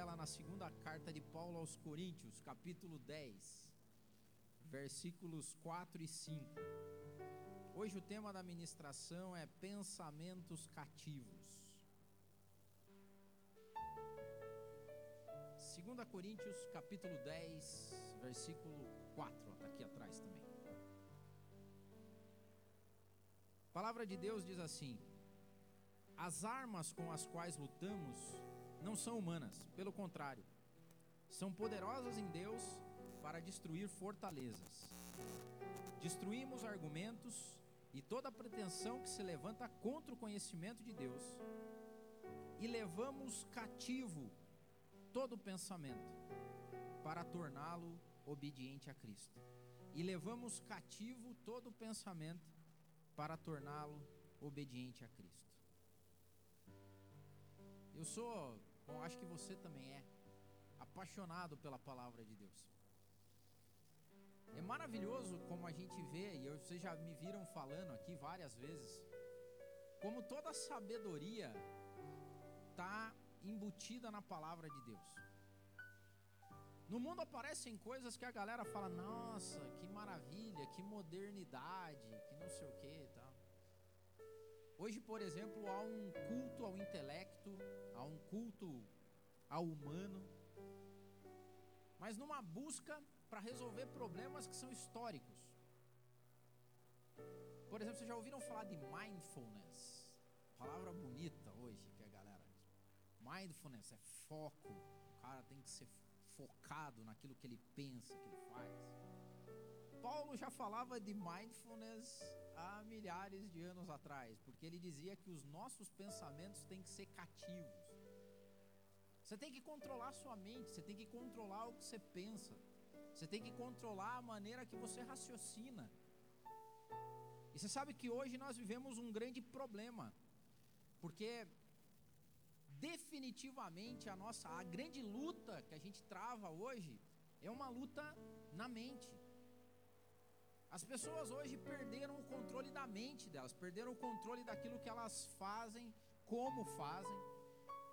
ela na segunda carta de Paulo aos Coríntios, capítulo 10, versículos 4 e 5. Hoje o tema da ministração é pensamentos cativos. 2 Coríntios, capítulo 10, versículo 4, está aqui atrás também. A palavra de Deus diz assim: As armas com as quais lutamos não são humanas, pelo contrário, são poderosas em Deus para destruir fortalezas. Destruímos argumentos e toda pretensão que se levanta contra o conhecimento de Deus e levamos cativo todo pensamento para torná-lo obediente a Cristo. E levamos cativo todo pensamento para torná-lo obediente a Cristo. Eu sou Bom, acho que você também é apaixonado pela palavra de Deus. É maravilhoso como a gente vê, e vocês já me viram falando aqui várias vezes, como toda sabedoria está embutida na palavra de Deus. No mundo aparecem coisas que a galera fala: nossa, que maravilha, que modernidade, que não sei o que e tal. Hoje, por exemplo, há um culto ao intelecto, um culto ao humano, mas numa busca para resolver problemas que são históricos. Por exemplo, vocês já ouviram falar de mindfulness? Palavra bonita hoje que a galera. Mindfulness é foco. O cara tem que ser focado naquilo que ele pensa, que ele faz. Paulo já falava de mindfulness há milhares de anos atrás, porque ele dizia que os nossos pensamentos têm que ser cativos. Você tem que controlar sua mente, você tem que controlar o que você pensa, você tem que controlar a maneira que você raciocina. E você sabe que hoje nós vivemos um grande problema, porque definitivamente a nossa a grande luta que a gente trava hoje é uma luta na mente. As pessoas hoje perderam o controle da mente delas, perderam o controle daquilo que elas fazem, como fazem.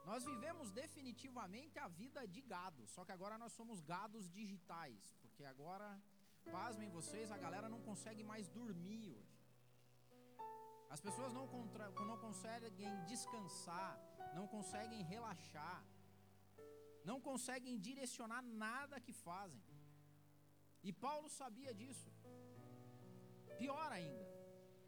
Nós vivemos definitivamente a vida de gado, só que agora nós somos gados digitais, porque agora, pasmem vocês, a galera não consegue mais dormir hoje. As pessoas não, contra, não conseguem descansar, não conseguem relaxar, não conseguem direcionar nada que fazem. E Paulo sabia disso. Pior ainda,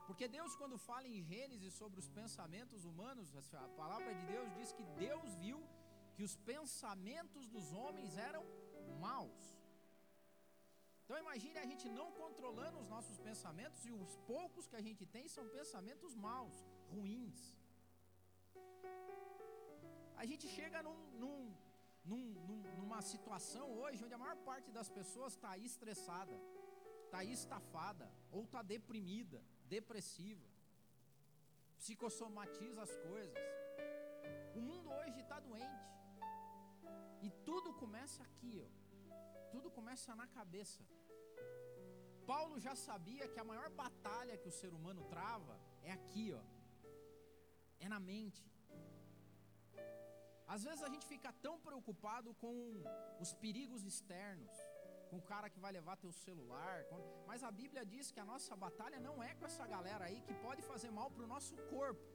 porque Deus, quando fala em Gênesis sobre os pensamentos humanos, a palavra de Deus diz que Deus viu que os pensamentos dos homens eram maus. Então imagine a gente não controlando os nossos pensamentos e os poucos que a gente tem são pensamentos maus, ruins. A gente chega num, num, num, numa situação hoje onde a maior parte das pessoas está estressada está estafada ou está deprimida, depressiva, psicossomatiza as coisas. O mundo hoje está doente. E tudo começa aqui, ó. Tudo começa na cabeça. Paulo já sabia que a maior batalha que o ser humano trava é aqui, ó. É na mente. Às vezes a gente fica tão preocupado com os perigos externos com o cara que vai levar teu celular. Mas a Bíblia diz que a nossa batalha não é com essa galera aí que pode fazer mal para o nosso corpo.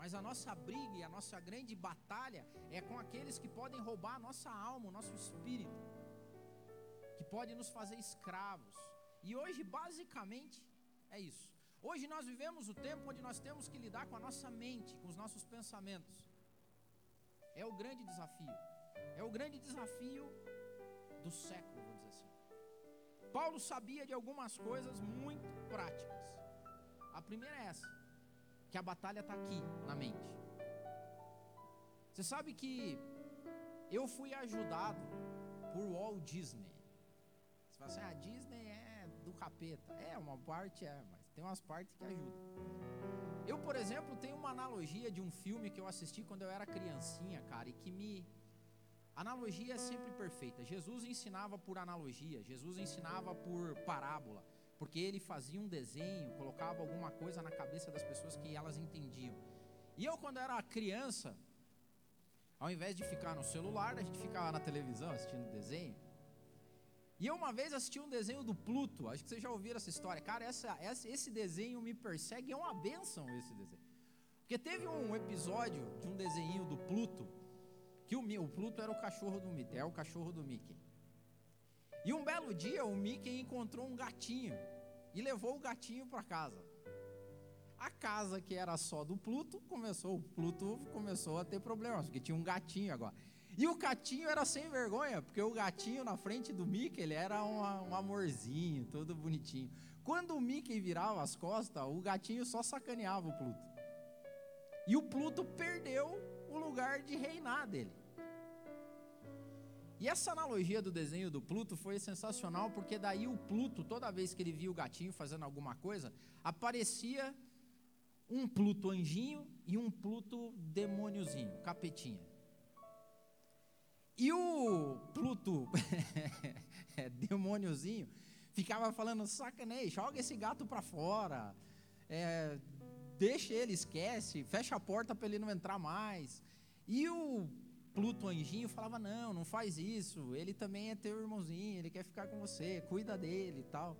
Mas a nossa briga e a nossa grande batalha é com aqueles que podem roubar a nossa alma, o nosso espírito, que podem nos fazer escravos. E hoje, basicamente, é isso. Hoje nós vivemos o tempo onde nós temos que lidar com a nossa mente, com os nossos pensamentos. É o grande desafio. É o grande desafio do século. Paulo sabia de algumas coisas muito práticas. A primeira é essa: que a batalha está aqui, na mente. Você sabe que eu fui ajudado por Walt Disney. Você fala assim, ah, Disney é do capeta. É, uma parte é, mas tem umas partes que ajudam. Eu, por exemplo, tenho uma analogia de um filme que eu assisti quando eu era criancinha, cara, e que me Analogia é sempre perfeita. Jesus ensinava por analogia, Jesus ensinava por parábola, porque ele fazia um desenho, colocava alguma coisa na cabeça das pessoas que elas entendiam. E eu, quando era criança, Ao invés de ficar no celular, a gente ficava na televisão assistindo desenho. E eu uma vez assisti um desenho do Pluto, acho que vocês já ouviram essa história. Cara, essa, essa, esse desenho me persegue, é uma benção esse desenho. Porque teve um episódio de um desenho do Pluto, que o, o Pluto era o cachorro do Mickey, é o cachorro do Mickey. E um belo dia o Mickey encontrou um gatinho e levou o gatinho para casa. A casa que era só do Pluto começou, o Pluto começou a ter problemas, porque tinha um gatinho agora. E o gatinho era sem vergonha, porque o gatinho na frente do Mickey, ele era um, um amorzinho, todo bonitinho. Quando o Mickey virava as costas, o gatinho só sacaneava o Pluto. E o Pluto perdeu o lugar de reinar dele. E essa analogia do desenho do Pluto foi sensacional, porque daí o Pluto, toda vez que ele via o gatinho fazendo alguma coisa, aparecia um Pluto anjinho e um Pluto demôniozinho, capetinha. E o Pluto demôniozinho ficava falando, sacanei, joga esse gato para fora, é, deixa ele, esquece, fecha a porta para ele não entrar mais. E o Pluto anjinho falava, não, não faz isso, ele também é teu irmãozinho, ele quer ficar com você, cuida dele e tal.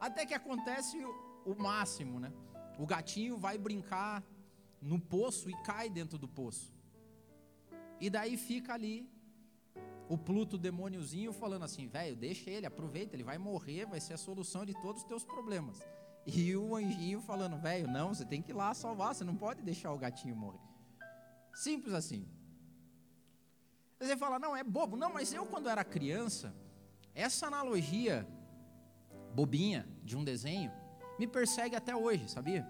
Até que acontece o, máximo, né? O gatinho vai brincar no poço e cai dentro do poço. E daí fica ali o Pluto demôniozinho falando assim, velho, deixa ele, aproveita, ele vai morrer, vai ser a solução de todos os teus problemas. E o anjinho falando, velho, não, você tem que ir lá salvar, você não pode deixar o gatinho morrer. Simples assim. Você fala, não, é bobo. Não, mas eu quando era criança, essa analogia bobinha de um desenho me persegue até hoje, sabia?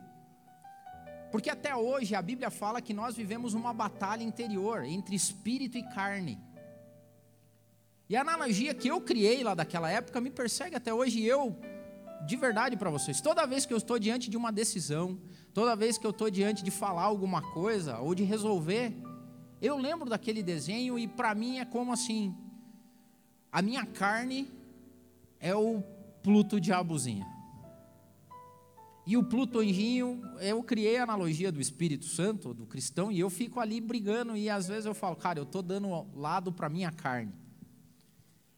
Porque até hoje a Bíblia fala que nós vivemos uma batalha interior entre espírito e carne. E a analogia que eu criei lá daquela época me persegue até hoje. E eu, de verdade para vocês, toda vez que eu estou diante de uma decisão, toda vez que eu estou diante de falar alguma coisa ou de resolver, eu lembro daquele desenho e para mim é como assim: a minha carne é o Pluto diabozinho. E o Pluto anjinho, eu criei a analogia do Espírito Santo, do cristão, e eu fico ali brigando e às vezes eu falo, cara, eu estou dando lado para minha carne.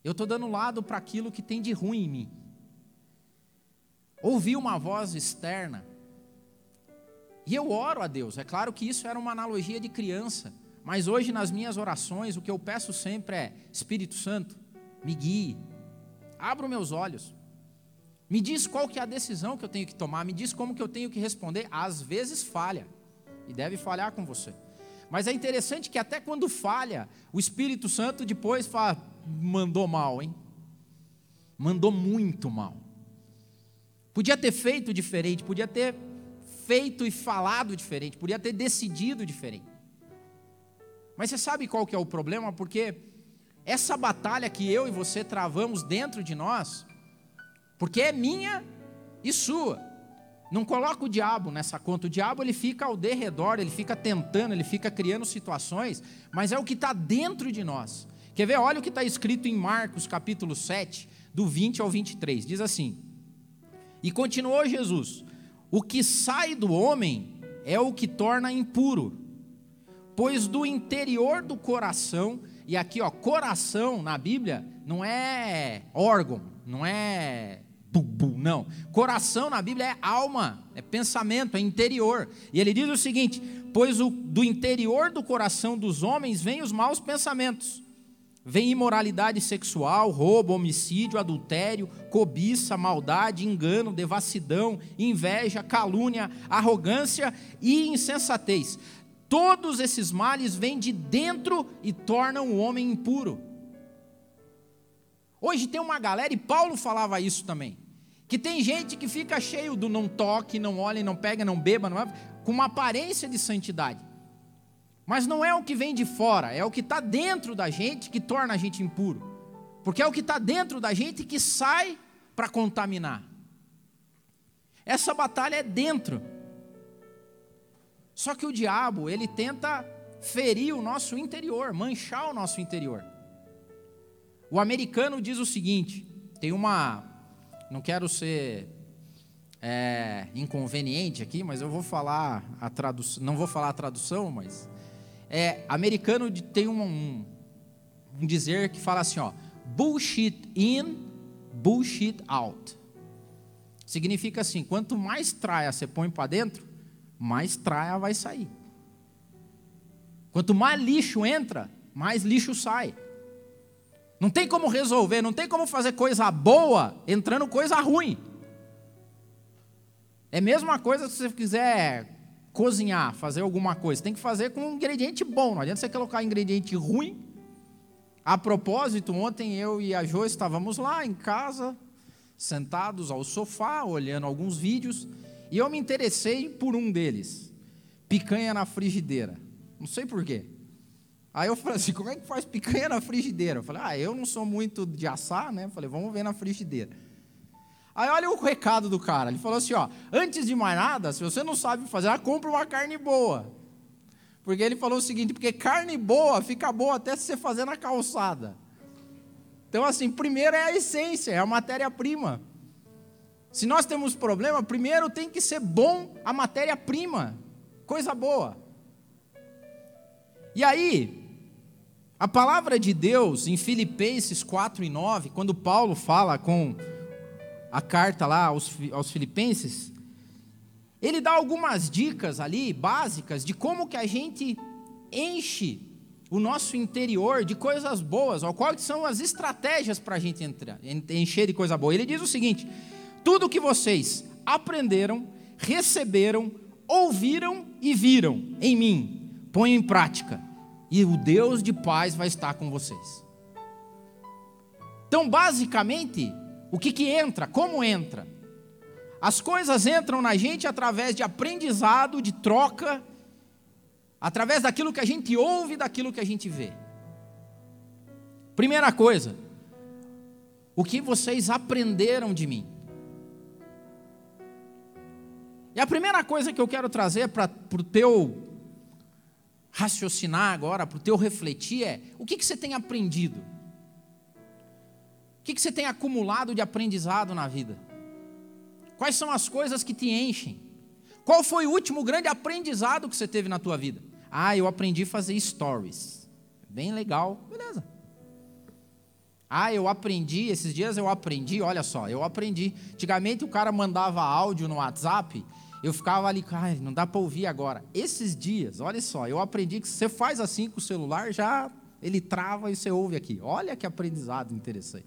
Eu estou dando lado para aquilo que tem de ruim em mim. Ouvi uma voz externa. E eu oro a Deus. É claro que isso era uma analogia de criança. Mas hoje, nas minhas orações, o que eu peço sempre é: Espírito Santo, me guie. Abra os meus olhos. Me diz qual que é a decisão que eu tenho que tomar. Me diz como que eu tenho que responder. Às vezes falha. E deve falhar com você. Mas é interessante que até quando falha, o Espírito Santo depois fala: mandou mal, hein? Mandou muito mal. Podia ter feito diferente, podia ter feito e falado diferente, podia ter decidido diferente. Mas você sabe qual que é o problema? Porque essa batalha que eu e você travamos dentro de nós, porque é minha e sua. Não coloca o diabo nessa conta. O diabo ele fica ao derredor, ele fica tentando, ele fica criando situações, mas é o que está dentro de nós. Quer ver? Olha o que está escrito em Marcos capítulo 7, do 20 ao 23. Diz assim: E continuou Jesus: O que sai do homem é o que torna impuro, pois do interior do coração, e aqui ó, coração na Bíblia não é órgão, não é bubu, não. Coração na Bíblia é alma, é pensamento, é interior. E ele diz o seguinte: Pois o, do interior do coração dos homens vêm os maus pensamentos Vem imoralidade sexual, roubo, homicídio, adultério, cobiça, maldade, engano, devassidão, inveja, calúnia, arrogância e insensatez. Todos esses males vêm de dentro e tornam o homem impuro. Hoje tem uma galera, e Paulo falava isso também, que tem gente que fica cheio do não toque, não olhe, não pega, não beba, não com uma aparência de santidade. Mas não é o que vem de fora, é o que está dentro da gente que torna a gente impuro. Porque é o que está dentro da gente que sai para contaminar. Essa batalha é dentro. Só que o diabo, ele tenta ferir o nosso interior, manchar o nosso interior. O americano diz o seguinte: tem uma. Não quero ser é, inconveniente aqui, mas eu vou falar a tradução. Não vou falar a tradução, mas É, americano tem um, um, um dizer que fala assim, ó, bullshit in, bullshit out. Significa assim, quanto mais traia você põe para dentro, mais traia vai sair. Quanto mais lixo entra, mais lixo sai. Não tem como resolver, não tem como fazer coisa boa entrando coisa ruim. É a mesma coisa se você quiser cozinhar, fazer alguma coisa. Tem que fazer com um ingrediente bom. Não adianta você colocar ingrediente ruim. A propósito, ontem eu e a Jo estávamos lá em casa, sentados ao sofá, olhando alguns vídeos, e eu me interessei por um deles. Picanha na frigideira. Não sei porquê. Aí eu falei assim, como é que faz picanha na frigideira? Eu falei, ah, eu não sou muito de assar, né? Eu falei, vamos ver na frigideira. Aí olha o recado do cara. Ele falou assim: ó, antes de mais nada, se você não sabe fazer, ah, compra uma carne boa. Porque ele falou o seguinte: porque carne boa fica boa até se você fazer na calçada. Então, assim, primeiro é a essência, é a matéria-prima. Se nós temos problema, primeiro tem que ser bom a matéria-prima, coisa boa. E aí, a palavra de Deus em Filipenses 4 e 9, quando Paulo fala com a carta lá aos, aos Filipenses, ele dá algumas dicas ali, básicas, de como que a gente enche o nosso interior de coisas boas, ou quais são as estratégias para a gente entrar, encher de coisa boa. Ele diz o seguinte: tudo que vocês aprenderam, receberam, ouviram e viram em mim, ponham em prática, e o Deus de paz vai estar com vocês. Então, basicamente, o que, que entra? Como entra? As coisas entram na gente através de aprendizado, de troca, através daquilo que a gente ouve, daquilo que a gente vê. Primeira coisa, o que vocês aprenderam de mim? E a primeira coisa que eu quero trazer para o teu raciocinar agora, para o teu refletir é: o que, que você tem aprendido? que, que você tem acumulado de aprendizado na vida? Quais são as coisas que te enchem? Qual foi o último grande aprendizado que você teve na tua vida? Ah, eu aprendi a fazer stories. Bem legal, beleza. Ah, eu aprendi, esses dias eu aprendi, olha só, eu aprendi. Antigamente o cara mandava áudio no WhatsApp, eu ficava ali, ai, não dá para ouvir agora. Esses dias, olha só, eu aprendi que você faz assim com o celular, já ele trava e você ouve aqui. Olha que aprendizado interessante.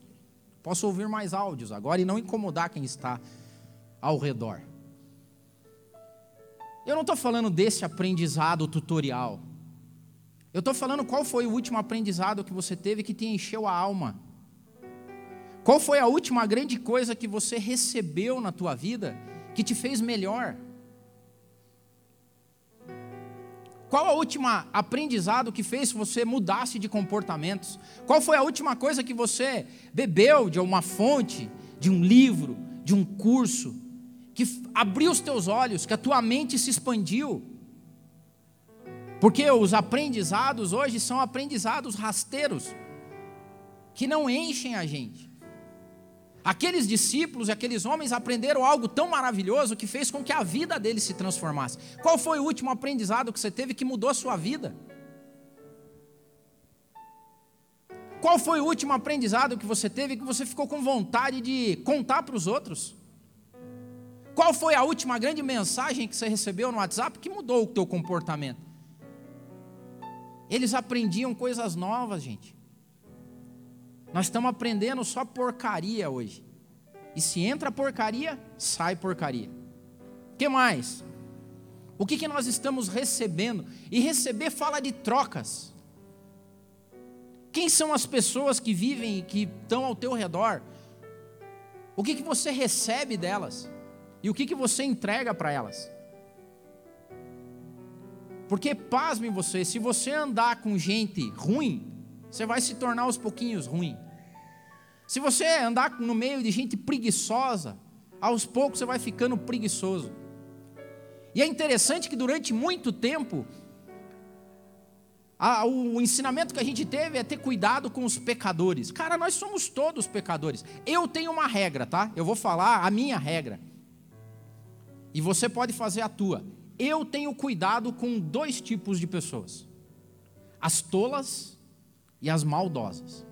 Posso ouvir mais áudios agora e não incomodar quem está ao redor. Eu não estou falando desse aprendizado tutorial. Eu estou falando qual foi o último aprendizado que você teve que te encheu a alma. Qual foi a última grande coisa que você recebeu na tua vida que te fez melhor? Qual a última aprendizado que fez você mudasse de comportamentos? Qual foi a última coisa que você bebeu de uma fonte, de um livro, de um curso, que abriu os teus olhos, que a tua mente se expandiu? Porque os aprendizados hoje são aprendizados rasteiros, que não enchem a gente. Aqueles discípulos e aqueles homens aprenderam algo tão maravilhoso que fez com que a vida deles se transformasse. Qual foi o último aprendizado que você teve que mudou a sua vida? Qual foi o último aprendizado que você teve que você ficou com vontade de contar para os outros? Qual foi a última grande mensagem que você recebeu no WhatsApp que mudou o teu comportamento? Eles aprendiam coisas novas, gente. Nós estamos aprendendo só porcaria hoje. E se entra porcaria, sai porcaria. O que mais? O que, que nós estamos recebendo? E receber fala de trocas. Quem são as pessoas que vivem e que estão ao teu redor? O que, que você recebe delas? E o que, que você entrega para elas? Porque, pasme você, se você andar com gente ruim, você vai se tornar aos pouquinhos ruim. Se você andar no meio de gente preguiçosa, aos poucos você vai ficando preguiçoso. E é interessante que durante muito tempo, a, o ensinamento que a gente teve é ter cuidado com os pecadores. Cara, nós somos todos pecadores. Eu tenho uma regra, tá? Eu vou falar a minha regra. E você pode fazer a tua. Eu tenho cuidado com dois tipos de pessoas. as tolas e as maldosas.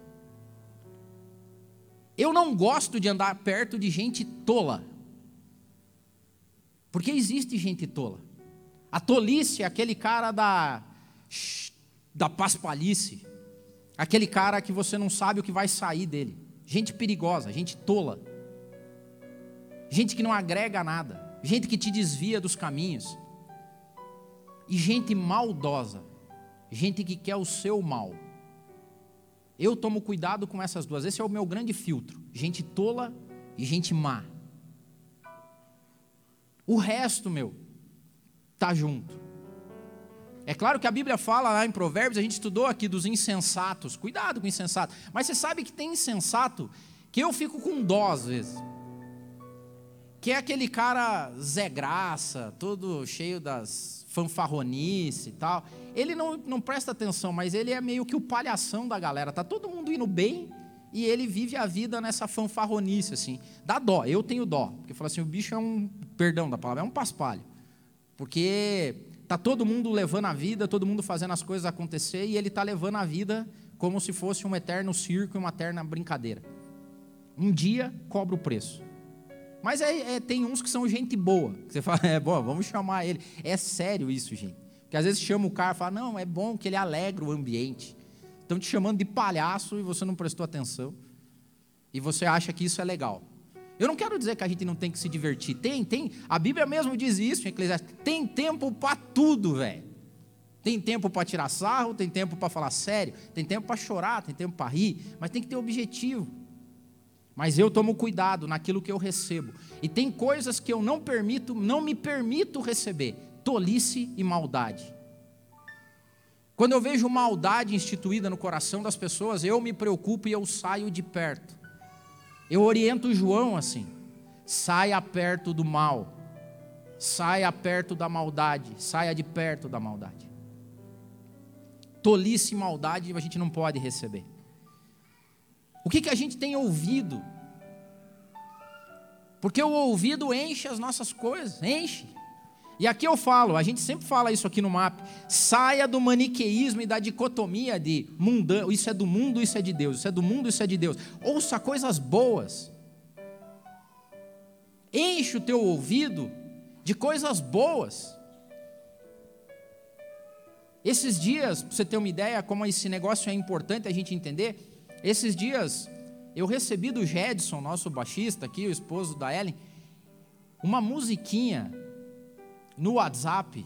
Eu não gosto de andar perto de gente tola. Porque existe gente tola. A tolice é aquele cara da da paspalhice. Aquele cara que você não sabe o que vai sair dele. Gente perigosa, gente tola. Gente que não agrega nada, gente que te desvia dos caminhos. E gente maldosa, gente que quer o seu mal. Eu tomo cuidado com essas duas. Esse é o meu grande filtro: gente tola e gente má. O resto, meu, tá junto. É claro que a Bíblia fala lá em Provérbios, a gente estudou aqui dos insensatos. Cuidado com o insensato. Mas você sabe que tem insensato que eu fico com dó às vezes. Que é aquele cara Zé Graça, todo cheio das fanfarronice e tal. Ele não, não presta atenção, mas ele é meio que o palhação da galera. Tá todo mundo indo bem e ele vive a vida nessa fanfarronice, assim. Dá dó, eu tenho dó. Porque fala assim, o bicho é um, perdão da palavra, é um paspalho. Porque tá todo mundo levando a vida, todo mundo fazendo as coisas acontecer e ele tá levando a vida como se fosse um eterno circo e uma eterna brincadeira. Um dia cobra o preço. Mas é, é, tem uns que são gente boa. Você fala, é bom, vamos chamar ele. É sério isso, gente. Porque às vezes chama o cara e fala, não, é bom que ele alegra o ambiente. Estão te chamando de palhaço e você não prestou atenção. E você acha que isso é legal. Eu não quero dizer que a gente não tem que se divertir. Tem, tem. A Bíblia mesmo diz isso em Eclesiastes. Tem tempo para tudo, velho. Tem tempo para tirar sarro, tem tempo para falar sério, tem tempo para chorar, tem tempo para rir, mas tem que ter objetivo. Mas eu tomo cuidado naquilo que eu recebo. E tem coisas que eu não permito, não me permito receber: tolice e maldade. Quando eu vejo maldade instituída no coração das pessoas, eu me preocupo e eu saio de perto. Eu oriento João assim: saia perto do mal, saia perto da maldade, saia de perto da maldade. Tolice e maldade a gente não pode receber. O que, que a gente tem ouvido? Porque o ouvido enche as nossas coisas, enche. E aqui eu falo, a gente sempre fala isso aqui no MAP, saia do maniqueísmo e da dicotomia de mundano, isso é do mundo, isso é de Deus, isso é do mundo, isso é de Deus. Ouça coisas boas. Enche o teu ouvido de coisas boas. Esses dias, para você ter uma ideia como esse negócio é importante a gente entender, esses dias eu recebi do Jedson, nosso baixista aqui, o esposo da Ellen, uma musiquinha no WhatsApp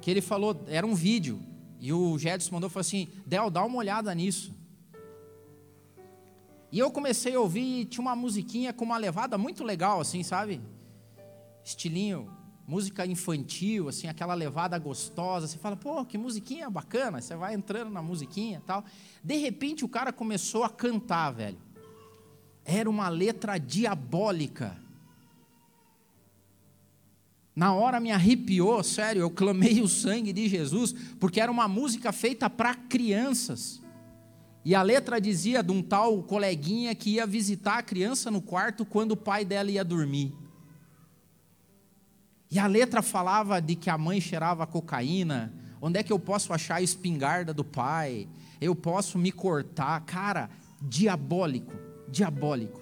que ele falou, era um vídeo, e o Jedson mandou falou assim: Del, dá uma olhada nisso. E eu comecei a ouvir, tinha uma musiquinha com uma levada muito legal, assim, sabe? Estilinho, música infantil, assim, aquela levada gostosa. Você fala, pô, que musiquinha bacana. Você vai entrando na musiquinha tal. De repente o cara começou a cantar, velho. Era uma letra diabólica. Na hora me arrepiou, sério, eu clamei o sangue de Jesus, porque era uma música feita para crianças. E a letra dizia de um tal coleguinha que ia visitar a criança no quarto quando o pai dela ia dormir. E a letra falava de que a mãe cheirava cocaína, onde é que eu posso achar a espingarda do pai? eu posso me cortar. Cara, diabólico, diabólico.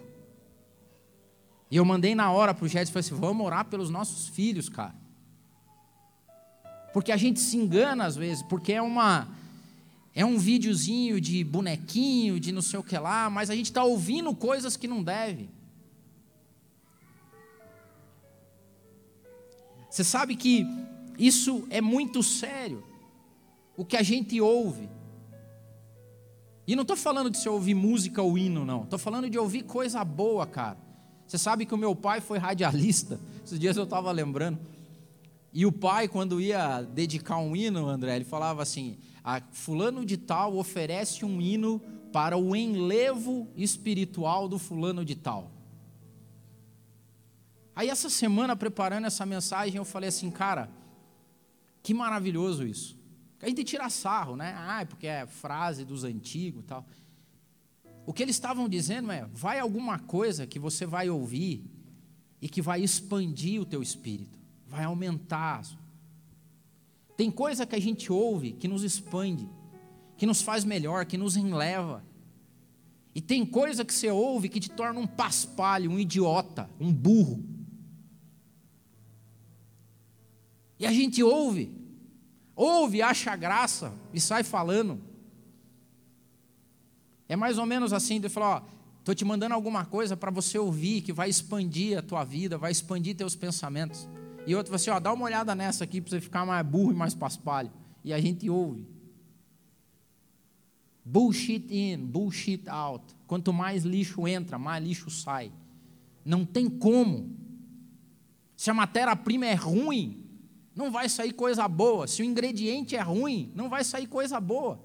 E eu mandei na hora para o Jet e falei assim: vamos orar pelos nossos filhos, cara. Porque a gente se engana às vezes, porque é uma. É um videozinho de bonequinho, de não sei o que lá, mas a gente está ouvindo coisas que não deve. Você sabe que isso é muito sério. O que a gente ouve. E não estou falando de você ouvir música ou hino, não. Estou falando de ouvir coisa boa, cara. Você sabe que o meu pai foi radialista. Esses dias eu estava lembrando. E o pai, quando ia dedicar um hino, André, ele falava assim: a fulano de tal oferece um hino para o enlevo espiritual do fulano de tal. Aí essa semana, preparando essa mensagem, eu falei assim, cara, que maravilhoso isso. A gente tira sarro, né? Ah, porque é frase dos antigos e tal. O que eles estavam dizendo é: vai alguma coisa que você vai ouvir e que vai expandir o teu espírito, vai aumentar. Tem coisa que a gente ouve que nos expande, que nos faz melhor, que nos enleva. E tem coisa que você ouve que te torna um paspalho, um idiota, um burro. E a gente ouve, ouve, acha graça e sai falando. É mais ou menos assim, de falar, ó, estou te mandando alguma coisa para você ouvir, que vai expandir a tua vida, vai expandir teus pensamentos. E outro assim, ó, dá uma olhada nessa aqui para você ficar mais burro e mais paspalho. E a gente ouve. Bullshit in, bullshit out. Quanto mais lixo entra, mais lixo sai. Não tem como. Se a matéria-prima é ruim, não vai sair coisa boa. Se o ingrediente é ruim, não vai sair coisa boa.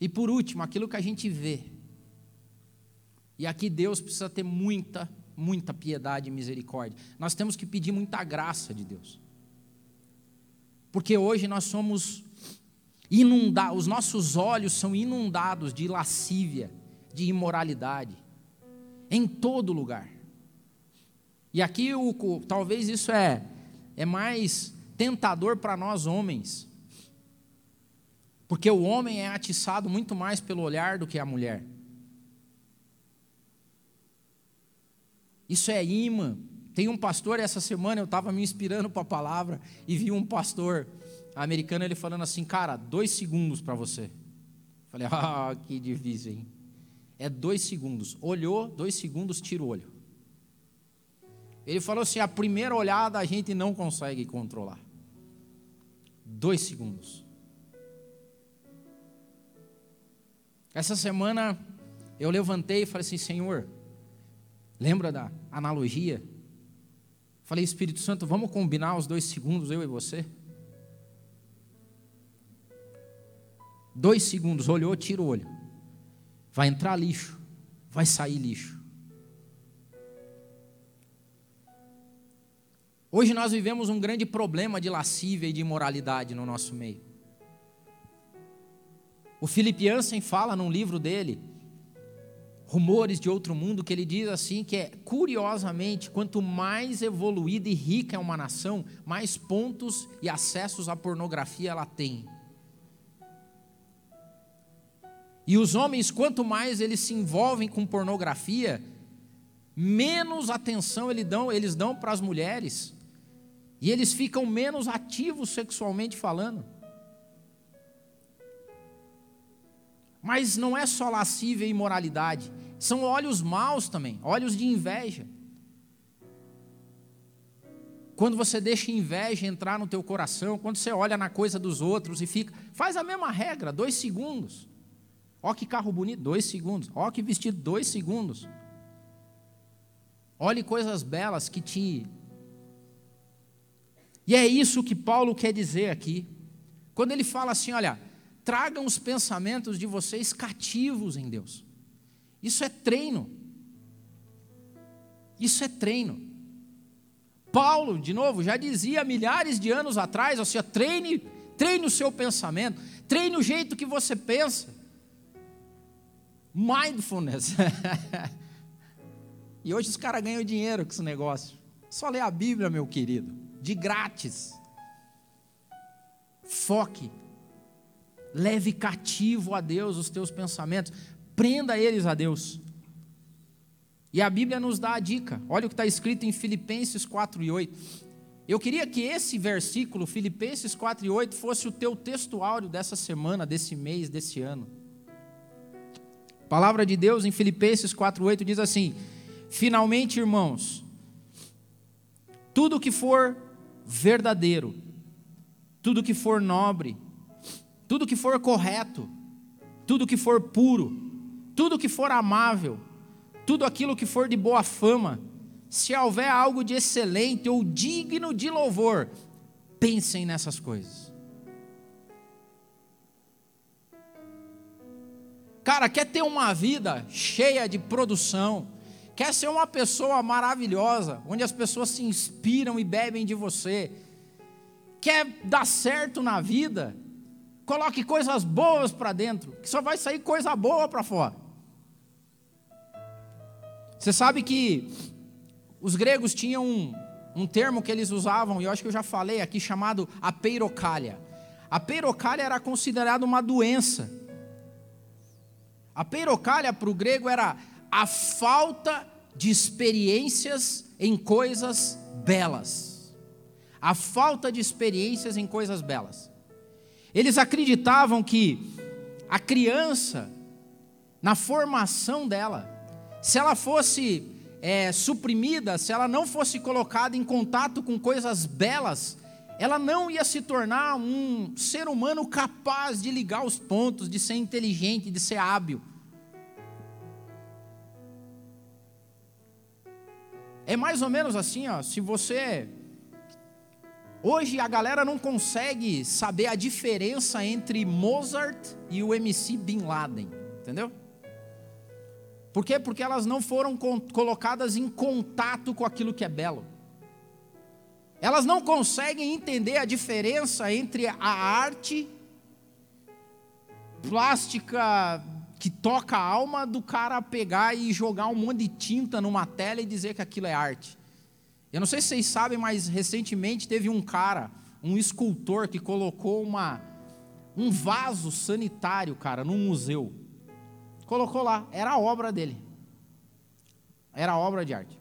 E por último, aquilo que a gente vê. E aqui Deus precisa ter muita, muita piedade e misericórdia. Nós temos que pedir muita graça de Deus. Porque hoje nós somos inundados, os nossos olhos são inundados de lascívia, de imoralidade, em todo lugar. E aqui o, talvez isso é, é mais tentador para nós homens, porque o homem é atiçado muito mais pelo olhar do que a mulher. Isso é imã. Tem um pastor, essa semana eu estava me inspirando para a palavra e vi um pastor americano ele falando assim, cara, dois segundos para você. Falei, ah, que difícil, hein? É dois segundos. Olhou, dois segundos, tira o olho. Ele falou assim: a primeira olhada a gente não consegue controlar. Dois segundos. Essa semana eu levantei e falei assim: Senhor, lembra da analogia? Falei, Espírito Santo, vamos combinar os dois segundos, eu e você? Dois segundos, olhou, tira o olho. Vai entrar lixo, vai sair lixo. Hoje nós vivemos um grande problema de lascívia e de imoralidade no nosso meio. O Philip Jansen fala num livro dele, Rumores de Outro Mundo, que ele diz assim que é curiosamente, quanto mais evoluída e rica é uma nação, mais pontos e acessos à pornografia ela tem. E os homens, quanto mais eles se envolvem com pornografia, menos atenção eles dão, eles dão para as mulheres. E eles ficam menos ativos sexualmente falando. Mas não é só lascívia e imoralidade, são olhos maus também, olhos de inveja. Quando você deixa inveja entrar no teu coração, quando você olha na coisa dos outros e fica, faz a mesma regra, dois segundos. Ó que carro bonito, dois segundos. Ó que vestido, dois segundos. Olhe coisas belas que te. E é isso que Paulo quer dizer aqui. Quando ele fala assim: olha, tragam os pensamentos de vocês cativos em Deus. Isso é treino. Isso é treino. Paulo, de novo, já dizia milhares de anos atrás, seja, treine, treine o seu pensamento, treine o jeito que você pensa. Mindfulness. e hoje os caras ganham dinheiro com esse negócio. Só ler a Bíblia, meu querido, de grátis. Foque. Leve cativo a Deus os teus pensamentos. Prenda eles a Deus. E a Bíblia nos dá a dica. Olha o que está escrito em Filipenses 4 e 8. Eu queria que esse versículo, Filipenses 4 e 8, fosse o teu texto áureo dessa semana, desse mês, desse ano. A palavra de Deus em Filipenses 4:8 diz assim: Finalmente, irmãos, tudo que for verdadeiro, tudo que for nobre, tudo que for correto, tudo que for puro, tudo que for amável, tudo aquilo que for de boa fama, se houver algo de excelente ou digno de louvor, pensem nessas coisas. Cara, quer ter uma vida cheia de produção, quer ser uma pessoa maravilhosa, onde as pessoas se inspiram e bebem de você, quer dar certo na vida, coloque coisas boas para dentro, que só vai sair coisa boa para fora. Você sabe que os gregos tinham um, um termo que eles usavam, e eu acho que eu já falei aqui, chamado apeirocalha. A peirocalha era considerada uma doença. A peirocalha para o grego era a falta de experiências em coisas belas. A falta de experiências em coisas belas. Eles acreditavam que a criança, na formação dela, se ela fosse é, suprimida, se ela não fosse colocada em contato com coisas belas, ela não ia se tornar um ser humano capaz de ligar os pontos, de ser inteligente, de ser hábil. É mais ou menos assim, ó, se você Hoje a galera não consegue saber a diferença entre Mozart e o MC Bin Laden, entendeu? Por quê? Porque elas não foram colocadas em contato com aquilo que é belo. Elas não conseguem entender a diferença entre a arte plástica que toca a alma do cara pegar e jogar um monte de tinta numa tela e dizer que aquilo é arte. Eu não sei se vocês sabem, mas recentemente teve um cara, um escultor, que colocou uma, um vaso sanitário, cara, num museu. Colocou lá, era a obra dele. Era a obra de arte.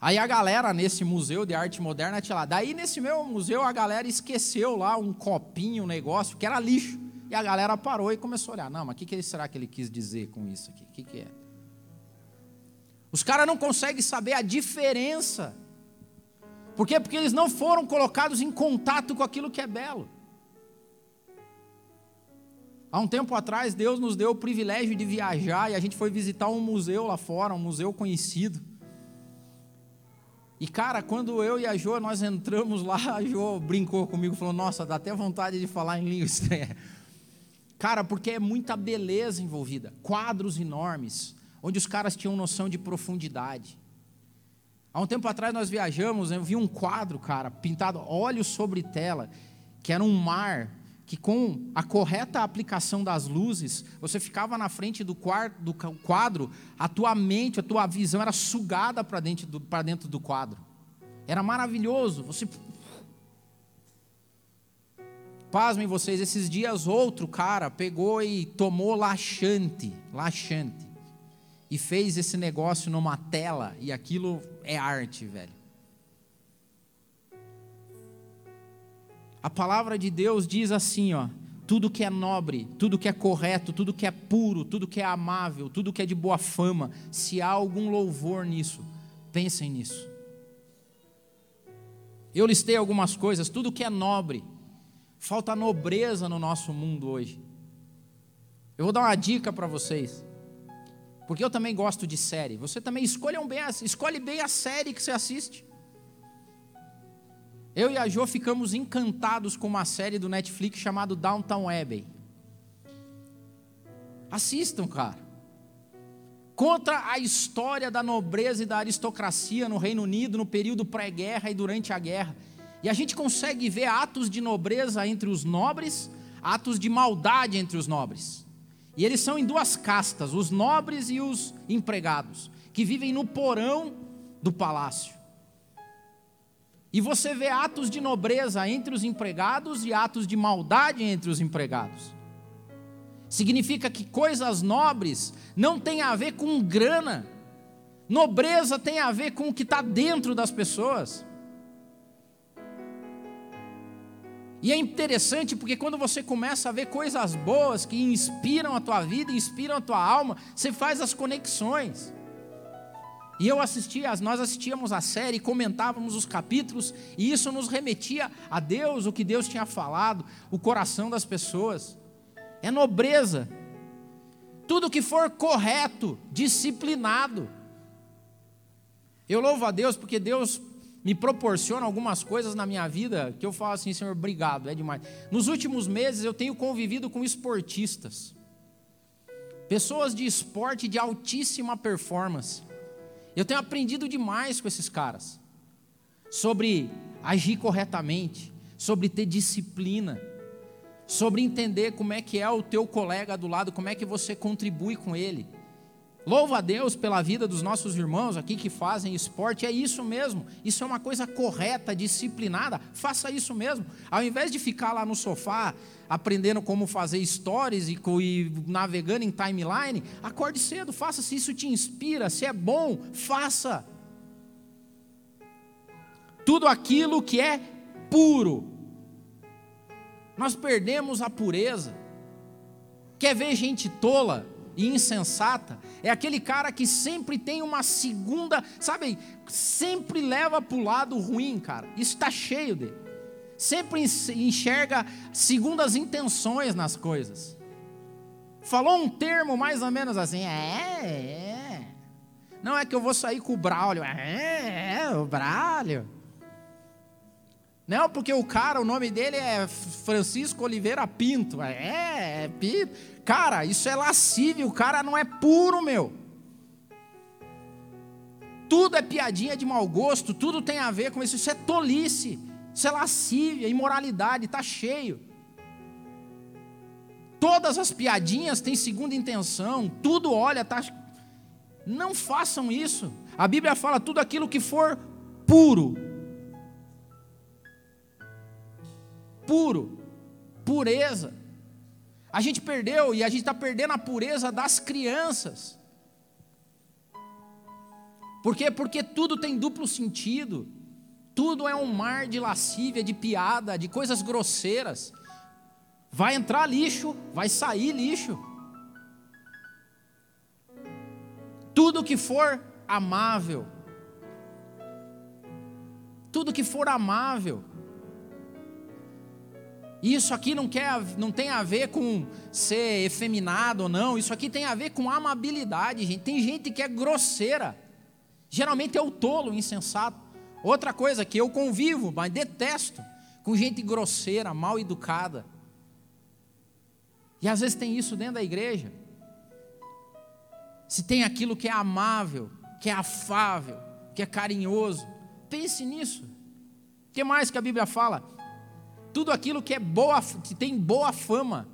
Aí a galera nesse museu de arte moderna tinha lá. Daí nesse meu museu a galera esqueceu lá um copinho, um negócio, que era lixo. E a galera parou e começou a olhar. Não, mas o que, que será que ele quis dizer com isso aqui? O que, que é? Os caras não conseguem saber a diferença. Por quê? Porque eles não foram colocados em contato com aquilo que é belo. Há um tempo atrás, Deus nos deu o privilégio de viajar e a gente foi visitar um museu lá fora, um museu conhecido. E cara, quando eu e a Jo nós entramos lá, a Jo brincou comigo, falou: "Nossa, dá até vontade de falar em língua estranha". Cara, porque é muita beleza envolvida, quadros enormes, onde os caras tinham noção de profundidade. Há um tempo atrás nós viajamos, eu vi um quadro, cara, pintado olhos sobre tela, que era um mar que com a correta aplicação das luzes, você ficava na frente do, do quadro, a tua mente, a tua visão era sugada para dentro, do, dentro do quadro. Era maravilhoso. Você. Pasmem vocês, esses dias outro cara pegou e tomou laxante, laxante, e fez esse negócio numa tela, e aquilo é arte, velho. A palavra de Deus diz assim, ó: tudo que é nobre, tudo que é correto, tudo que é puro, tudo que é amável, tudo que é de boa fama, se há algum louvor nisso, pensem nisso. Eu listei algumas coisas, tudo que é nobre. Falta nobreza no nosso mundo hoje. Eu vou dar uma dica para vocês. Porque eu também gosto de série. Você também escolhe bem, escolhe bem a série que você assiste. Eu e a Jo ficamos encantados com uma série do Netflix chamada Downtown Abbey. Assistam, cara. Conta a história da nobreza e da aristocracia no Reino Unido no período pré-guerra e durante a guerra. E a gente consegue ver atos de nobreza entre os nobres, atos de maldade entre os nobres. E eles são em duas castas, os nobres e os empregados, que vivem no porão do palácio. E você vê atos de nobreza entre os empregados e atos de maldade entre os empregados. Significa que coisas nobres não têm a ver com grana. Nobreza tem a ver com o que está dentro das pessoas. E é interessante porque quando você começa a ver coisas boas que inspiram a tua vida, inspiram a tua alma, você faz as conexões. E eu assistia, nós assistíamos a série, comentávamos os capítulos, e isso nos remetia a Deus, o que Deus tinha falado, o coração das pessoas. É nobreza. Tudo que for correto, disciplinado. Eu louvo a Deus porque Deus me proporciona algumas coisas na minha vida que eu falo assim, Senhor, obrigado, é demais. Nos últimos meses eu tenho convivido com esportistas, pessoas de esporte de altíssima performance. Eu tenho aprendido demais com esses caras sobre agir corretamente, sobre ter disciplina, sobre entender como é que é o teu colega do lado, como é que você contribui com ele. Louva a Deus pela vida dos nossos irmãos aqui que fazem esporte, é isso mesmo. Isso é uma coisa correta, disciplinada. Faça isso mesmo. Ao invés de ficar lá no sofá aprendendo como fazer stories e, e navegando em timeline, acorde cedo, faça. Se isso te inspira, se é bom, faça. Tudo aquilo que é puro. Nós perdemos a pureza. Quer ver gente tola? E insensata é aquele cara que sempre tem uma segunda, sabe, sempre leva para o lado ruim, cara. Isso está cheio dele. Sempre enxerga segundas intenções nas coisas. Falou um termo mais ou menos assim, é, é. Não é que eu vou sair com o Braulio, é, é, o Braulio. Não, porque o cara, o nome dele é Francisco Oliveira Pinto. É, é Pinto. Cara, isso é lascívio, o cara não é puro, meu. Tudo é piadinha de mau gosto, tudo tem a ver com isso. Isso é tolice, isso é lascívia, imoralidade, está cheio. Todas as piadinhas têm segunda intenção, tudo olha, tá. Não façam isso. A Bíblia fala tudo aquilo que for puro, puro, pureza. A gente perdeu e a gente está perdendo a pureza das crianças. Por quê? Porque tudo tem duplo sentido. Tudo é um mar de lascívia, de piada, de coisas grosseiras. Vai entrar lixo, vai sair lixo. Tudo que for amável, tudo que for amável, isso aqui não, quer, não tem a ver com ser efeminado ou não. Isso aqui tem a ver com amabilidade, gente. Tem gente que é grosseira. Geralmente é o tolo, o insensato. Outra coisa que eu convivo, mas detesto, com gente grosseira, mal educada. E às vezes tem isso dentro da igreja. Se tem aquilo que é amável, que é afável, que é carinhoso, pense nisso. O que mais que a Bíblia fala? Tudo aquilo que é boa, que tem boa fama.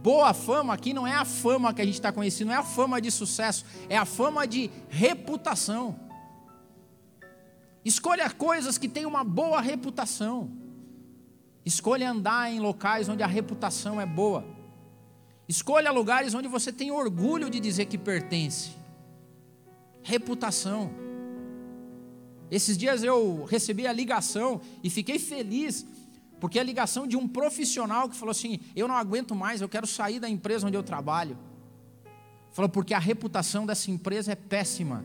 Boa fama aqui não é a fama que a gente está conhecendo, não é a fama de sucesso, é a fama de reputação. Escolha coisas que têm uma boa reputação. Escolha andar em locais onde a reputação é boa. Escolha lugares onde você tem orgulho de dizer que pertence. Reputação. Esses dias eu recebi a ligação e fiquei feliz, porque a ligação de um profissional que falou assim: Eu não aguento mais, eu quero sair da empresa onde eu trabalho. Falou, porque a reputação dessa empresa é péssima.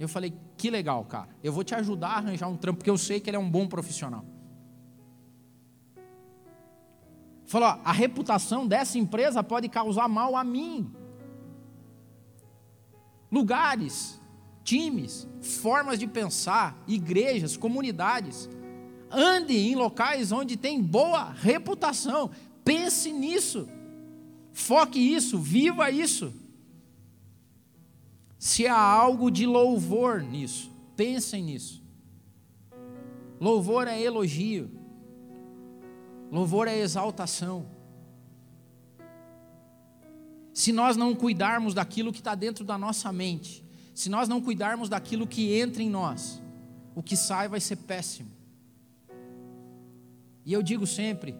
Eu falei: Que legal, cara, eu vou te ajudar a arranjar um trampo, porque eu sei que ele é um bom profissional. Falou: A reputação dessa empresa pode causar mal a mim. Lugares times, formas de pensar, igrejas, comunidades. Ande em locais onde tem boa reputação. Pense nisso. Foque isso, viva isso. Se há algo de louvor nisso, pensem nisso. Louvor é elogio. Louvor é exaltação. Se nós não cuidarmos daquilo que está dentro da nossa mente, se nós não cuidarmos daquilo que entra em nós, o que sai vai ser péssimo. E eu digo sempre,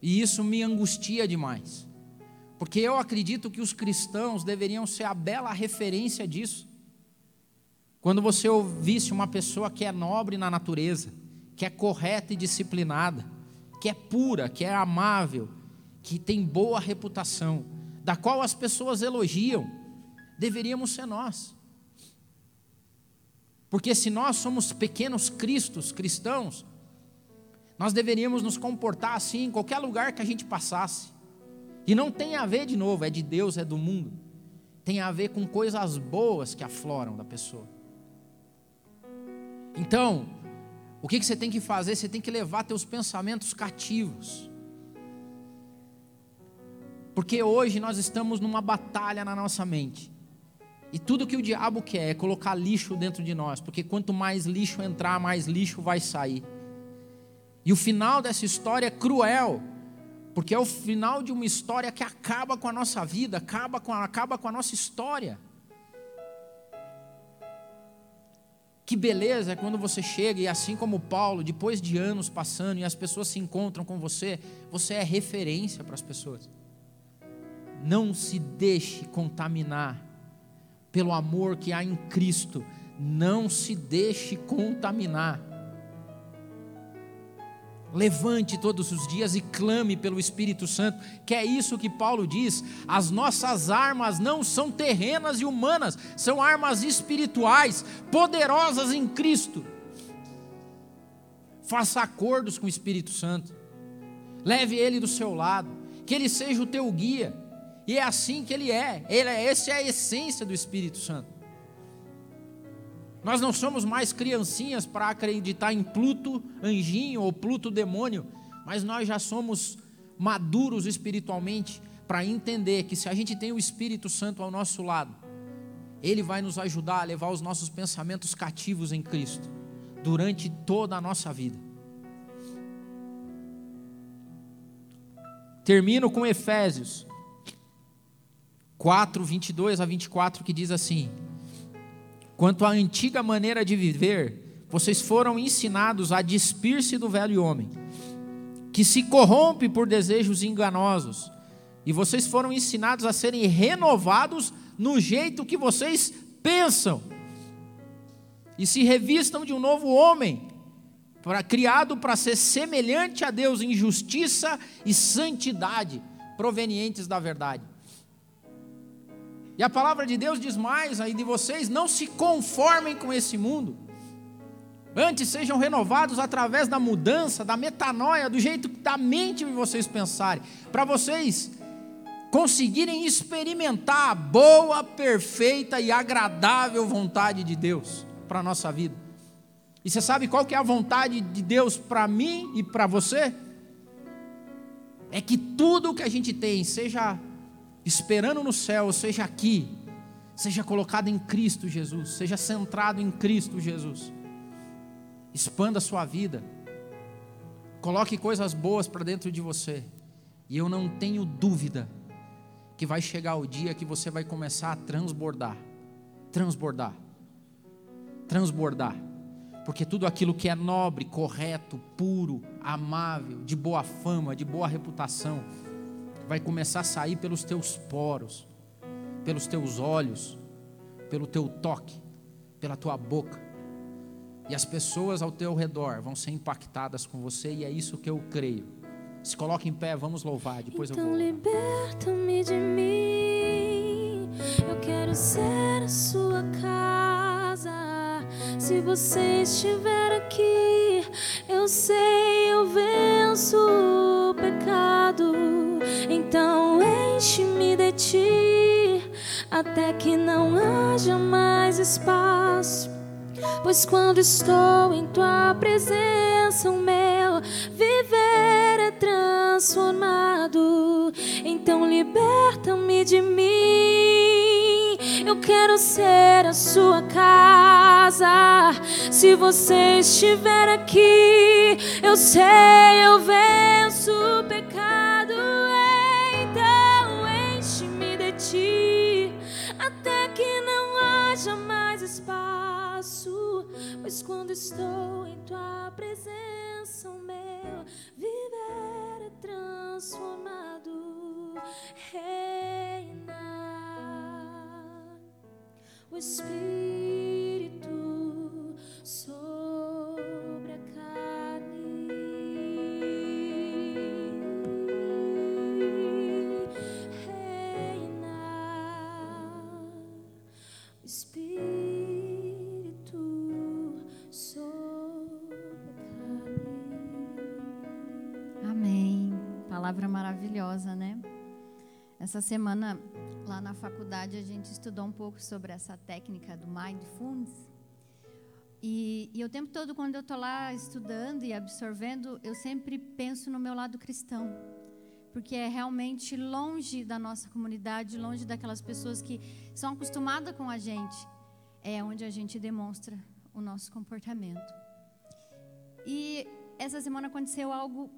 e isso me angustia demais, porque eu acredito que os cristãos deveriam ser a bela referência disso. Quando você ouvisse uma pessoa que é nobre na natureza, que é correta e disciplinada, que é pura, que é amável, que tem boa reputação, da qual as pessoas elogiam, deveríamos ser nós. Porque se nós somos pequenos cristos, cristãos, nós deveríamos nos comportar assim em qualquer lugar que a gente passasse. E não tem a ver, de novo, é de Deus, é do mundo. Tem a ver com coisas boas que afloram da pessoa. Então, o que, que você tem que fazer? Você tem que levar teus pensamentos cativos. Porque hoje nós estamos numa batalha na nossa mente. E tudo que o diabo quer é colocar lixo dentro de nós, porque quanto mais lixo entrar, mais lixo vai sair. E o final dessa história é cruel, Porque é o final de uma história que acaba com a nossa vida, acaba com a, acaba com a nossa história. Que beleza é quando você chega e assim como Paulo, depois de anos passando e as pessoas se encontram com você, você é referência para as pessoas. Não se deixe contaminar pelo amor que há em Cristo. Não se deixe contaminar. Levante todos os dias e clame pelo Espírito Santo, que é isso que Paulo diz. As nossas armas não são terrenas e humanas, são armas espirituais, poderosas em Cristo. Faça acordos com o Espírito Santo, leve ele do seu lado, que ele seja o teu guia, e é assim que ele é, ele é essa é a essência do Espírito Santo. Nós não somos mais criancinhas para acreditar em Pluto anjinho ou Pluto demônio, mas nós já somos maduros espiritualmente para entender que se a gente tem o Espírito Santo ao nosso lado, ele vai nos ajudar a levar os nossos pensamentos cativos em Cristo durante toda a nossa vida. Termino com Efésios 4, 22 a 24, que diz assim: Quanto à antiga maneira de viver, vocês foram ensinados a despir-se do velho homem, que se corrompe por desejos enganosos, e vocês foram ensinados a serem renovados no jeito que vocês pensam, e se revistam de um novo homem, para, criado para ser semelhante a Deus em justiça e santidade, provenientes da verdade. E a palavra de Deus diz mais aí de vocês: não se conformem com esse mundo. Antes sejam renovados através da mudança, da metanoia, do jeito da mente de vocês pensarem, para vocês conseguirem experimentar a boa, perfeita e agradável vontade de Deus para a nossa vida. E você sabe qual que é a vontade de Deus para mim e para você? É que tudo o que a gente tem, seja esperando no céu, seja aqui, seja colocado em Cristo Jesus, seja centrado em Cristo Jesus. Expanda a sua vida, coloque coisas boas para dentro de você, e eu não tenho dúvida que vai chegar o dia que você vai começar a transbordar. Transbordar. Transbordar. Porque tudo aquilo que é nobre, correto, puro, amável, de boa fama, de boa reputação, vai começar a sair pelos teus poros, pelos teus olhos, pelo teu toque, pela tua boca. E as pessoas ao teu redor vão ser impactadas com você, e é isso que eu creio. Se coloque em pé, vamos louvar, depois então eu vou. liberta-me de mim. Eu quero ser a sua casa. Se você estiver aqui, eu sei, eu venço o pecado. Então enche-me de ti, até que não haja mais espaço. Pois quando estou em tua presença, o meu viver é transformado. Então liberta-me de mim. Eu quero ser a sua casa. Se você estiver aqui, eu sei, eu venço o pecado. Pois quando estou em tua presença, o meu viver é transformado. Reina o Espírito maravilhosa, né? Essa semana, lá na faculdade, a gente estudou um pouco sobre essa técnica do mindfulness. E, e o tempo todo, quando eu estou lá estudando e absorvendo, eu sempre penso no meu lado cristão. Porque é realmente longe da nossa comunidade, longe daquelas pessoas que são acostumadas com a gente. É onde a gente demonstra o nosso comportamento. E essa semana aconteceu algo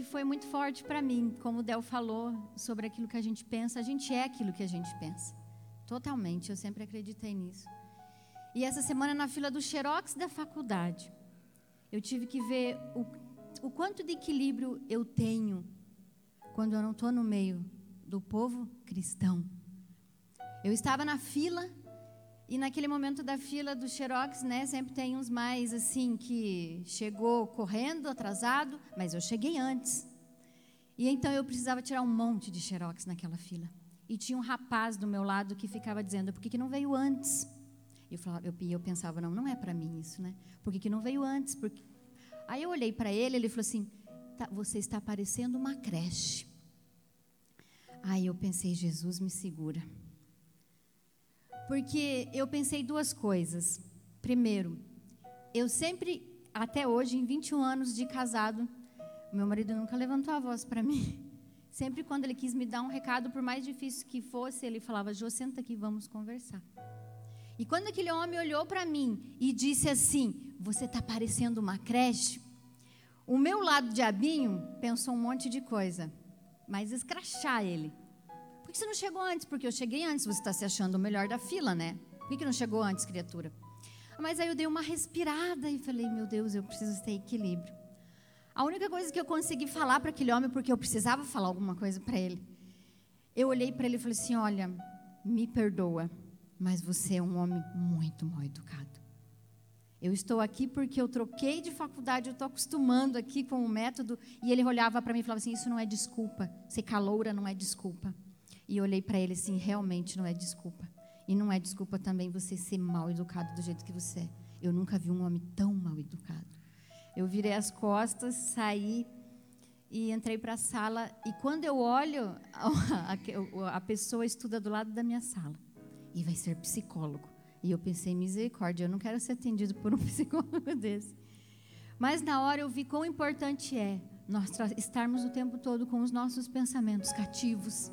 que foi muito forte para mim, como o Del falou sobre aquilo que a gente pensa, a gente é aquilo que a gente pensa. Totalmente, eu sempre acreditei nisso. E essa semana na fila do Xerox da faculdade, eu tive que ver o, o quanto de equilíbrio eu tenho quando eu não estou no meio do povo cristão. Eu estava na fila e naquele momento da fila do Xerox, né, sempre tem uns mais assim que chegou correndo, atrasado, mas eu cheguei antes. E então eu precisava tirar um monte de Xerox naquela fila. E tinha um rapaz do meu lado que ficava dizendo: "Por que, que não veio antes?" E eu, falava, eu, eu pensava: "Não, não é para mim isso, né? Por que, que não veio antes?" Porque... Aí eu olhei para ele, ele falou assim: tá, "Você está parecendo uma creche." Aí eu pensei: "Jesus me segura." Porque eu pensei duas coisas. Primeiro, eu sempre, até hoje, em 21 anos de casado, meu marido nunca levantou a voz para mim. Sempre quando ele quis me dar um recado, por mais difícil que fosse, ele falava: Jô, senta aqui, vamos conversar. E quando aquele homem olhou para mim e disse assim: Você está parecendo uma creche. O meu lado diabinho pensou um monte de coisa, mas escrachar ele. Por que você não chegou antes? Porque eu cheguei antes, você está se achando o melhor da fila, né? Por que não chegou antes, criatura? Mas aí eu dei uma respirada e falei, meu Deus, eu preciso ter equilíbrio. A única coisa que eu consegui falar para aquele homem, porque eu precisava falar alguma coisa para ele, eu olhei para ele e falei assim: Olha, me perdoa, mas você é um homem muito mal educado. Eu estou aqui porque eu troquei de faculdade, eu estou acostumando aqui com o método. E ele olhava para mim e falava assim: Isso não é desculpa. Ser caloura não é desculpa. E olhei para ele assim: realmente não é desculpa. E não é desculpa também você ser mal educado do jeito que você é. Eu nunca vi um homem tão mal educado. Eu virei as costas, saí e entrei para a sala. E quando eu olho, a, pessoa estuda do lado da minha sala e vai ser psicólogo. E eu pensei, misericórdia, eu não quero ser atendido por um psicólogo desse. Mas na hora eu vi quão importante é nós estarmos o tempo todo com os nossos pensamentos cativos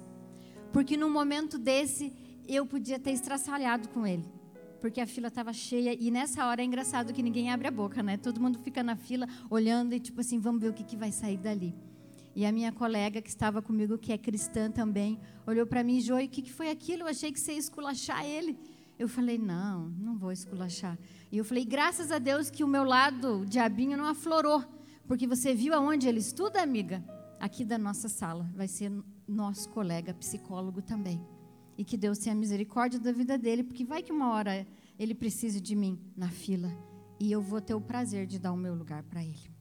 porque num momento desse eu podia ter estraçalhado com ele. Porque a fila estava cheia e nessa hora é engraçado que ninguém abre a boca, né? Todo mundo fica na fila olhando e tipo assim, vamos ver o que, que vai sair dali. E a minha colega que estava comigo, que é cristã também, olhou para mim e Joy, o que, que foi aquilo? Eu achei que você ia esculachar ele. Eu falei, não, não vou esculachar. E eu falei, graças a Deus que o meu lado, o diabinho, não aflorou. Porque você viu aonde ele estuda, amiga? Aqui da nossa sala. Vai ser nosso colega psicólogo também. E que Deus tenha misericórdia da vida dele, porque vai que uma hora ele precise de mim na fila e eu vou ter o prazer de dar o meu lugar para ele.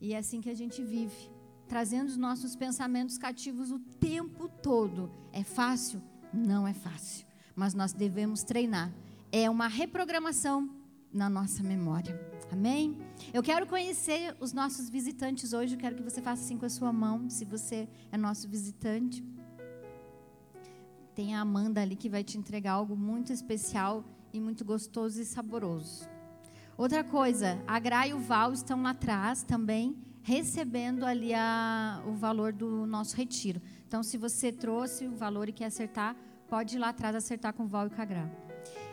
E é assim que a gente vive, trazendo os nossos pensamentos cativos o tempo todo. É fácil? Não é fácil, mas nós devemos treinar. É uma reprogramação na nossa memória. Amém? Eu quero conhecer os nossos visitantes hoje. Eu quero que você faça assim com a sua mão, se você é nosso visitante. Tem a Amanda ali que vai te entregar algo muito especial e muito gostoso e saboroso. Outra coisa, a Gra e o Val estão lá atrás também, recebendo ali a, o valor do nosso retiro. Então, se você trouxe o valor e quer acertar, pode ir lá atrás acertar com o Val e com a Gra.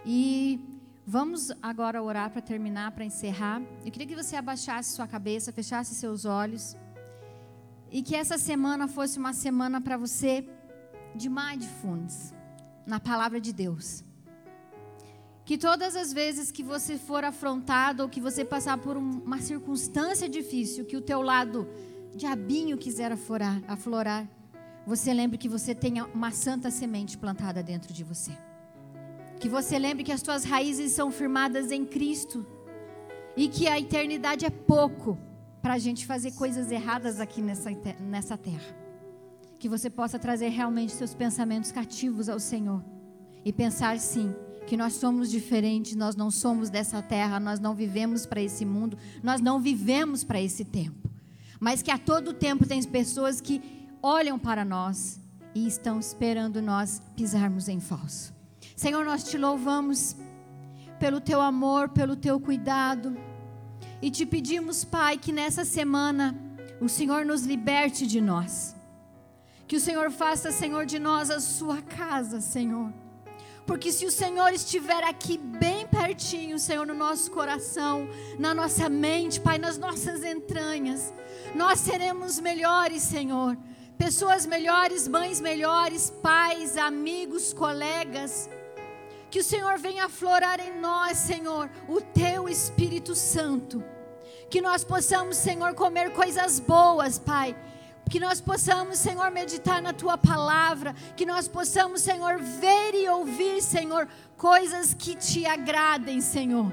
E Vamos agora orar para terminar, para encerrar. Eu queria que você abaixasse sua cabeça, fechasse seus olhos. E que essa semana fosse uma semana para você de mindfulness, na palavra de Deus. Que todas as vezes que você for afrontado ou que você passar por uma circunstância difícil, que o teu lado diabinho quiser aflorar, aflorar, você lembre que você tenha uma santa semente plantada dentro de você. Que você lembre que as tuas raízes são firmadas em Cristo e que a eternidade é pouco para a gente fazer coisas erradas aqui nessa, nessa terra. Que você possa trazer realmente seus pensamentos cativos ao Senhor e pensar sim que nós somos diferentes, nós não somos dessa terra, nós não vivemos para esse mundo, nós não vivemos para esse tempo. Mas que a todo tempo tem pessoas que olham para nós e estão esperando nós pisarmos em falso. Senhor, nós te louvamos pelo teu amor, pelo teu cuidado. E te pedimos, Pai, que nessa semana o Senhor nos liberte de nós. Que o Senhor faça, Senhor, de nós a sua casa, Senhor. porque se o Senhor estiver aqui bem pertinho, Senhor, no nosso coração, na nossa mente, Pai, nas nossas entranhas, nós seremos melhores, Senhor. Pessoas melhores, mães melhores, pais, amigos, colegas. Que o Senhor venha aflorar em nós, Senhor, o teu Espírito Santo. Que nós possamos, Senhor, comer coisas boas, Pai que nós possamos, Senhor, meditar na tua palavra, que nós possamos, Senhor, ver e ouvir, Senhor, coisas que te agradem, Senhor.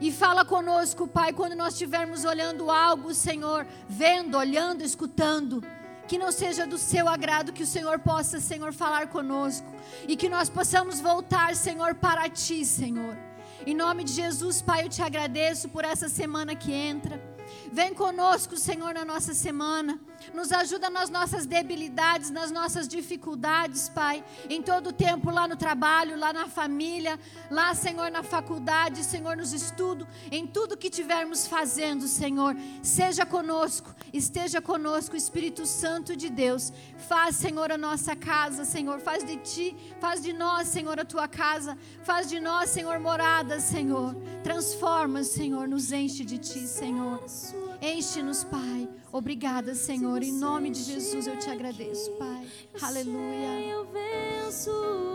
E fala conosco, Pai, quando nós estivermos olhando algo, Senhor, vendo, olhando, escutando, que não seja do seu agrado, que o Senhor possa, Senhor, falar conosco e que nós possamos voltar, Senhor, para ti, Senhor. Em nome de Jesus, Pai, eu te agradeço por essa semana que entra. Vem conosco, Senhor, na nossa semana. Nos ajuda nas nossas debilidades, nas nossas dificuldades, Pai. Em todo tempo, lá no trabalho, lá na família, lá, Senhor, na faculdade, Senhor, nos estudos, em tudo que tivermos fazendo, Senhor. Seja conosco, esteja conosco, Espírito Santo de Deus. Faz, Senhor, a nossa casa, Senhor. Faz de ti, faz de nós, Senhor, a tua casa. Faz de nós, Senhor, morada, Senhor. Transforma, Senhor, nos enche de ti, Senhor. Enche-nos, Pai. Obrigada, Senhor. Em nome de Jesus eu te agradeço, Pai. Aleluia.